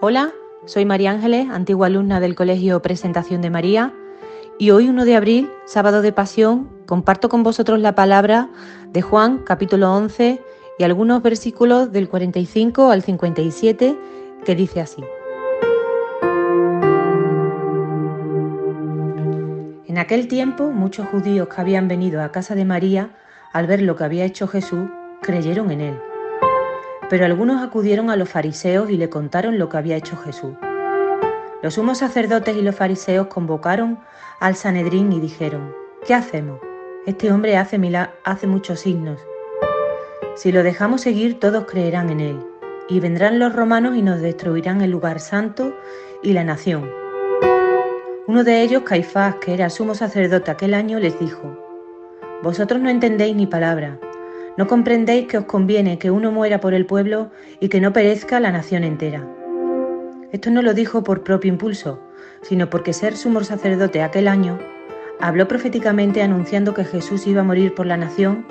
Hola, soy María Ángeles, antigua alumna del Colegio Presentación de María, y hoy 1 de abril, sábado de Pasión, comparto con vosotros la palabra de Juan, capítulo 11, y algunos versículos del 45 al 57, que dice así. En aquel tiempo, muchos judíos que habían venido a casa de María, al ver lo que había hecho Jesús, creyeron en él. Pero algunos acudieron a los fariseos y le contaron lo que había hecho Jesús. Los sumos sacerdotes y los fariseos convocaron al Sanedrín y dijeron, ¿qué hacemos? Este hombre hace, hace muchos signos. Si lo dejamos seguir, todos creerán en él, y vendrán los romanos y nos destruirán el lugar santo y la nación. Uno de ellos, Caifás, que era sumo sacerdote aquel año, les dijo, Vosotros no entendéis ni palabra. ¿No comprendéis que os conviene que uno muera por el pueblo y que no perezca la nación entera? Esto no lo dijo por propio impulso, sino porque ser sumo sacerdote aquel año, habló proféticamente anunciando que Jesús iba a morir por la nación,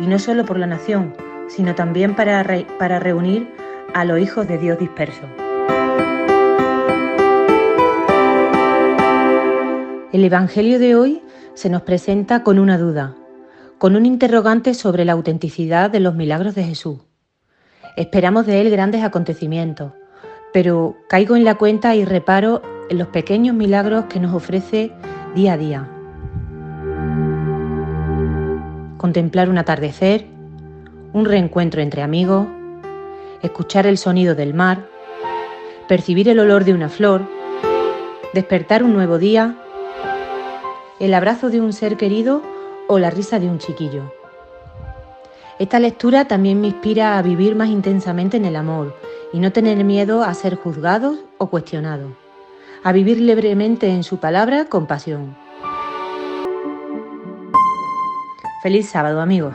y no solo por la nación, sino también para, para reunir a los hijos de Dios dispersos. El Evangelio de hoy se nos presenta con una duda, con un interrogante sobre la autenticidad de los milagros de Jesús. Esperamos de Él grandes acontecimientos, pero caigo en la cuenta y reparo en los pequeños milagros que nos ofrece día a día. Contemplar un atardecer, un reencuentro entre amigos, escuchar el sonido del mar, percibir el olor de una flor, despertar un nuevo día, el abrazo de un ser querido o la risa de un chiquillo. Esta lectura también me inspira a vivir más intensamente en el amor y no tener miedo a ser juzgados o cuestionados, a vivir libremente en su palabra con pasión. Feliz sábado amigos.